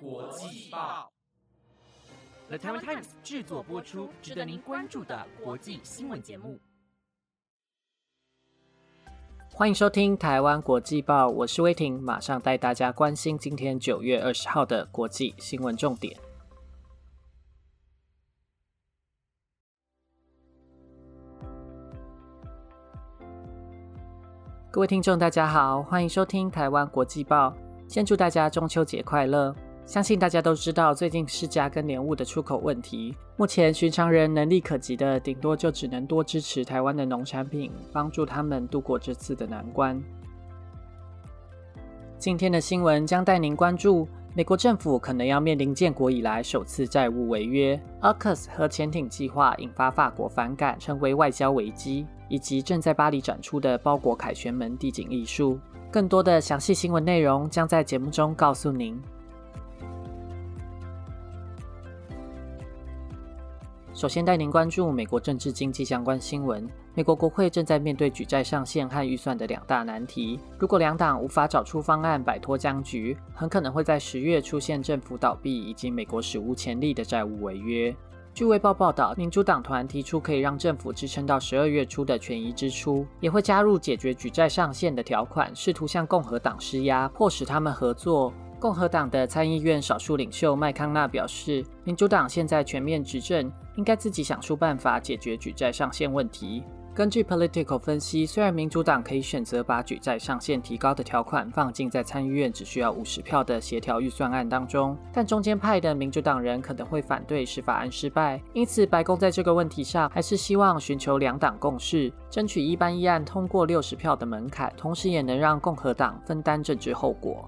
国际报，The Taiwan Times 制作播出，值得您关注的国际新闻节目。欢迎收听台湾国际报，我是威婷，马上带大家关心今天九月二十号的国际新闻重点。各位听众，大家好，欢迎收听台湾国际报。先祝大家中秋节快乐！相信大家都知道，最近是家跟莲雾的出口问题，目前寻常人能力可及的，顶多就只能多支持台湾的农产品，帮助他们度过这次的难关。今天的新闻将带您关注。美国政府可能要面临建国以来首次债务违约，AUKUS 和潜艇计划引发法国反感，成为外交危机，以及正在巴黎展出的包裹凯旋门地景艺术。更多的详细新闻内容将在节目中告诉您。首先带您关注美国政治经济相关新闻。美国国会正在面对举债上限和预算的两大难题。如果两党无法找出方案摆脱僵局，很可能会在十月出现政府倒闭以及美国史无前例的债务违约。据《卫报》报道，民主党团提出可以让政府支撑到十二月初的权益支出，也会加入解决举债上限的条款，试图向共和党施压，迫使他们合作。共和党的参议院少数领袖麦康纳表示，民主党现在全面执政，应该自己想出办法解决举债上限问题。根据 Political 分析，虽然民主党可以选择把举债上限提高的条款放进在参议院只需要五十票的协调预算案当中，但中间派的民主党人可能会反对使法案失败。因此，白宫在这个问题上还是希望寻求两党共识，争取一般议案通过六十票的门槛，同时也能让共和党分担政治后果。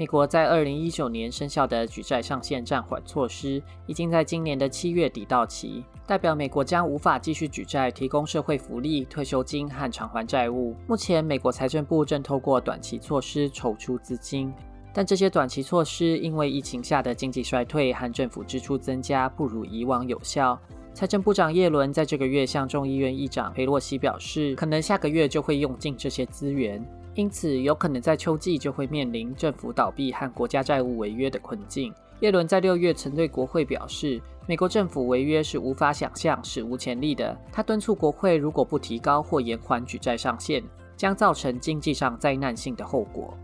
美国在二零一九年生效的举债上限暂缓措施，已经在今年的七月底到期，代表美国将无法继续举债提供社会福利、退休金和偿还债务。目前，美国财政部正透过短期措施筹出资金，但这些短期措施因为疫情下的经济衰退和政府支出增加，不如以往有效。财政部长耶伦在这个月向众议院议长佩洛西表示，可能下个月就会用尽这些资源。因此，有可能在秋季就会面临政府倒闭和国家债务违约的困境。耶伦在六月曾对国会表示，美国政府违约是无法想象、史无前例的。他敦促国会，如果不提高或延缓举债上限，将造成经济上灾难性的后果。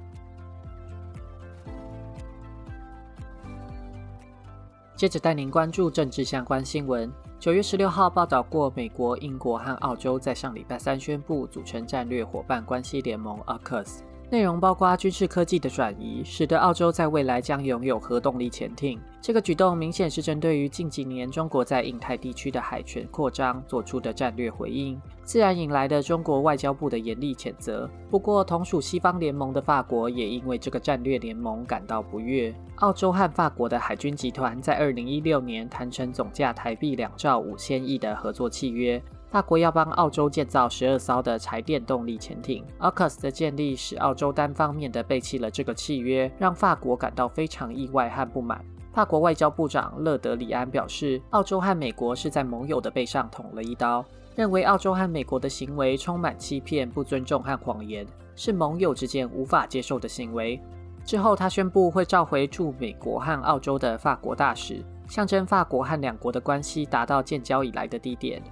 接着带您关注政治相关新闻。九月十六号报道过，美国、英国和澳洲在上礼拜三宣布组成战略伙伴关系联盟 （AUKUS）。内容包括军事科技的转移，使得澳洲在未来将拥有核动力潜艇。这个举动明显是针对于近几年中国在印太地区的海权扩张做出的战略回应，自然引来的中国外交部的严厉谴责。不过，同属西方联盟的法国也因为这个战略联盟感到不悦。澳洲和法国的海军集团在二零一六年谈成总价台币两兆五千亿的合作契约。法国要帮澳洲建造十二艘的柴电动力潜艇，AUKUS 的建立使澳洲单方面的背弃了这个契约，让法国感到非常意外和不满。法国外交部长勒德里安表示，澳洲和美国是在盟友的背上捅了一刀，认为澳洲和美国的行为充满欺骗、不尊重和谎言，是盟友之间无法接受的行为。之后，他宣布会召回驻美国和澳洲的法国大使，象征法国和两国的关系达到建交以来的低点。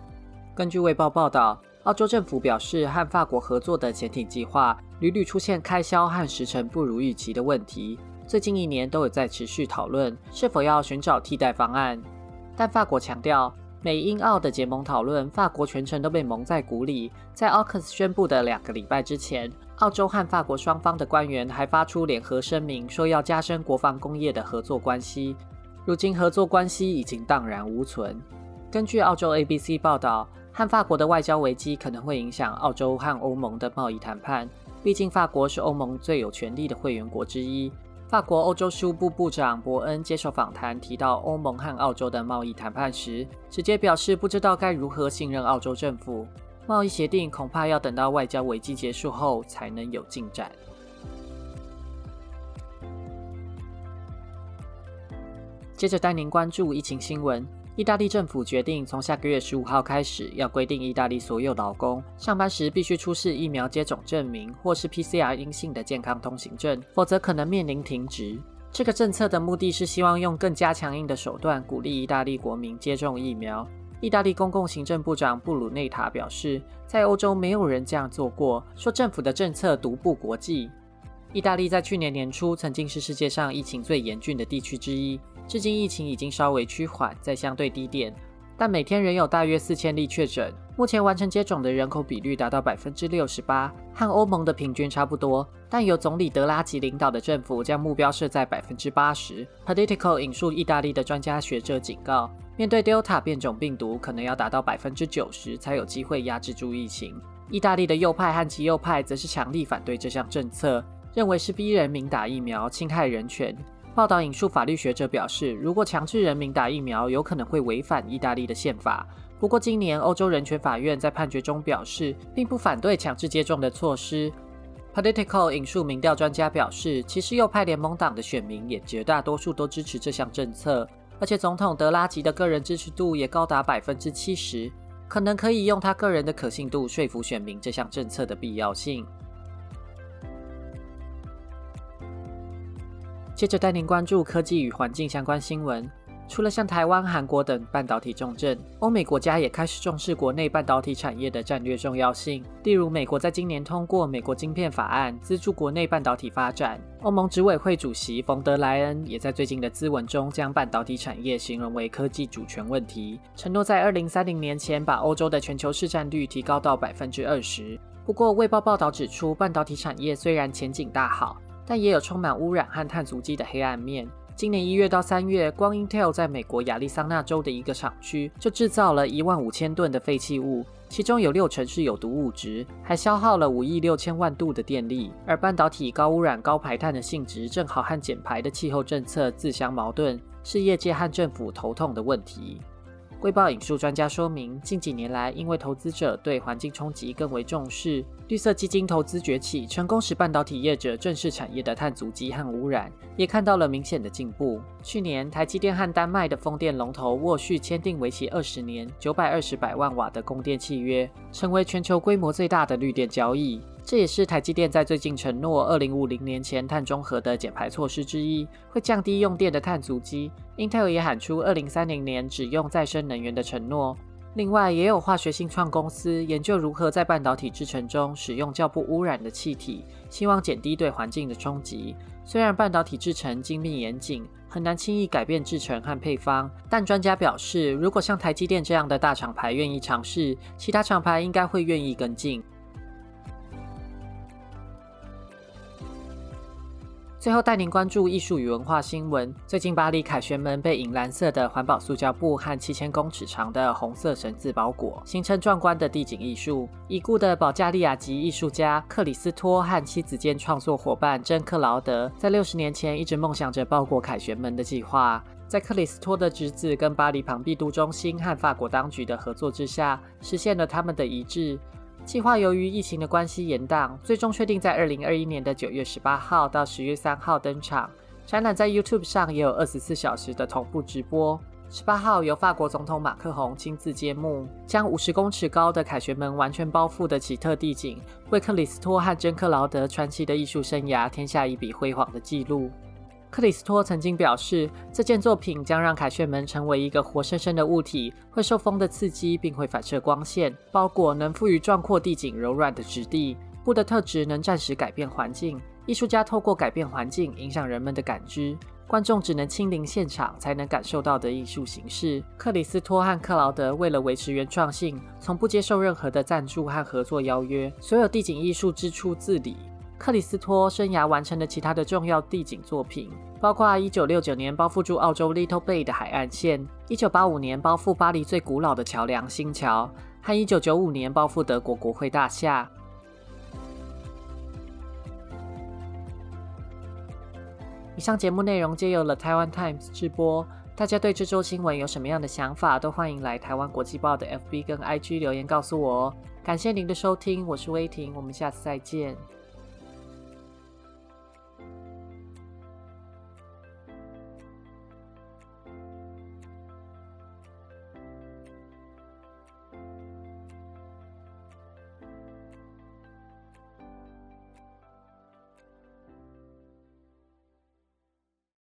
根据《卫报》报道，澳洲政府表示，和法国合作的潜艇计划屡屡出现开销和时程不如预期的问题。最近一年都有在持续讨论是否要寻找替代方案。但法国强调，美英澳的结盟讨论，法国全程都被蒙在鼓里。在 AUKUS 宣布的两个礼拜之前，澳洲和法国双方的官员还发出联合声明，说要加深国防工业的合作关系。如今，合作关系已经荡然无存。根据澳洲 ABC 报道。和法国的外交危机可能会影响澳洲和欧盟的贸易谈判，毕竟法国是欧盟最有权力的会员国之一。法国欧洲事务部部长伯恩接受访谈提到欧盟和澳洲的贸易谈判时，直接表示不知道该如何信任澳洲政府。贸易协定恐怕要等到外交危机结束后才能有进展。接着带您关注疫情新闻。意大利政府决定从下个月十五号开始，要规定意大利所有劳工上班时必须出示疫苗接种证明或是 PCR 阴性的健康通行证，否则可能面临停职。这个政策的目的是希望用更加强硬的手段鼓励意大利国民接种疫苗。意大利公共行政部长布鲁内塔表示，在欧洲没有人这样做过，说政府的政策独步国际。意大利在去年年初曾经是世界上疫情最严峻的地区之一，至今疫情已经稍微趋缓，在相对低点，但每天仍有大约四千例确诊。目前完成接种的人口比率达到百分之六十八，和欧盟的平均差不多。但由总理德拉吉领导的政府将目标设在百分之八十。Political 引述意大利的专家学者警告，面对 Delta 变种病毒，可能要达到百分之九十才有机会压制住疫情。意大利的右派和极右派则是强力反对这项政策，认为是逼人民打疫苗，侵害人权。报道引述法律学者表示，如果强制人民打疫苗，有可能会违反意大利的宪法。不过，今年欧洲人权法院在判决中表示，并不反对强制接种的措施。Political 引述民调专家表示，其实右派联盟党的选民也绝大多数都支持这项政策，而且总统德拉吉的个人支持度也高达百分之七十，可能可以用他个人的可信度说服选民这项政策的必要性。接着带您关注科技与环境相关新闻。除了像台湾、韩国等半导体重镇，欧美国家也开始重视国内半导体产业的战略重要性。例如，美国在今年通过《美国晶片法案》，资助国内半导体发展。欧盟执委会主席冯德莱恩也在最近的咨文中，将半导体产业形容为科技主权问题，承诺在二零三零年前把欧洲的全球市占率提高到百分之二十。不过，《卫报》报道指出，半导体产业虽然前景大好，但也有充满污染和碳足迹的黑暗面。今年一月到三月，光 Intel 在美国亚利桑那州的一个厂区就制造了一万五千吨的废弃物，其中有六成是有毒物质，还消耗了五亿六千万度的电力。而半导体高污染、高排碳的性质，正好和减排的气候政策自相矛盾，是业界和政府头痛的问题。汇报引述专家说明，近几年来，因为投资者对环境冲击更为重视，绿色基金投资崛起，成功使半导体业者正视产业的碳足迹和污染，也看到了明显的进步。去年，台积电和丹麦的风电龙头沃旭签订为期二十年、九百二十百万瓦的供电契约，成为全球规模最大的绿电交易。这也是台积电在最近承诺二零五零年前碳中和的减排措施之一，会降低用电的碳足迹。Intel 也喊出二零三零年只用再生能源的承诺。另外，也有化学新创公司研究如何在半导体制成中使用较不污染的气体，希望减低对环境的冲击。虽然半导体制成精密严谨，很难轻易改变制成和配方，但专家表示，如果像台积电这样的大厂牌愿意尝试，其他厂牌应该会愿意跟进。最后带您关注艺术与文化新闻。最近，巴黎凯旋门被银蓝色的环保塑胶布和七千公尺长的红色绳子包裹，形成壮观的地景艺术。已故的保加利亚籍艺术家克里斯托和妻子兼创作伙伴珍克劳德，在六十年前一直梦想着包裹凯旋门的计划。在克里斯托的侄子跟巴黎庞毕度中心和法国当局的合作之下，实现了他们的一致。计划由于疫情的关系延宕，最终确定在二零二一年的九月十八号到十月三号登场。展览在 YouTube 上也有二十四小时的同步直播。十八号由法国总统马克宏亲自揭幕，将五十公尺高的凯旋门完全包覆的奇特地景，为克里斯托和珍克劳德传奇的艺术生涯添下一笔辉煌的记录。克里斯托曾经表示，这件作品将让凯旋门成为一个活生生的物体，会受风的刺激，并会反射光线。包裹能赋予壮阔地景柔软的质地，布的特质能暂时改变环境。艺术家透过改变环境，影响人们的感知，观众只能亲临现场才能感受到的艺术形式。克里斯托和克劳德为了维持原创性，从不接受任何的赞助和合作邀约，所有地景艺术支出自理。克里斯托生涯完成的其他的重要地景作品，包括1969年包覆住澳洲 Little Bay 的海岸线，1985年包覆巴黎最古老的桥梁新桥，和1995年包覆德国国会大厦。以上节目内容皆由了台湾 Times 直播。大家对这周新闻有什么样的想法，都欢迎来台湾国际报的 FB 跟 IG 留言告诉我哦。感谢您的收听，我是威婷，我们下次再见。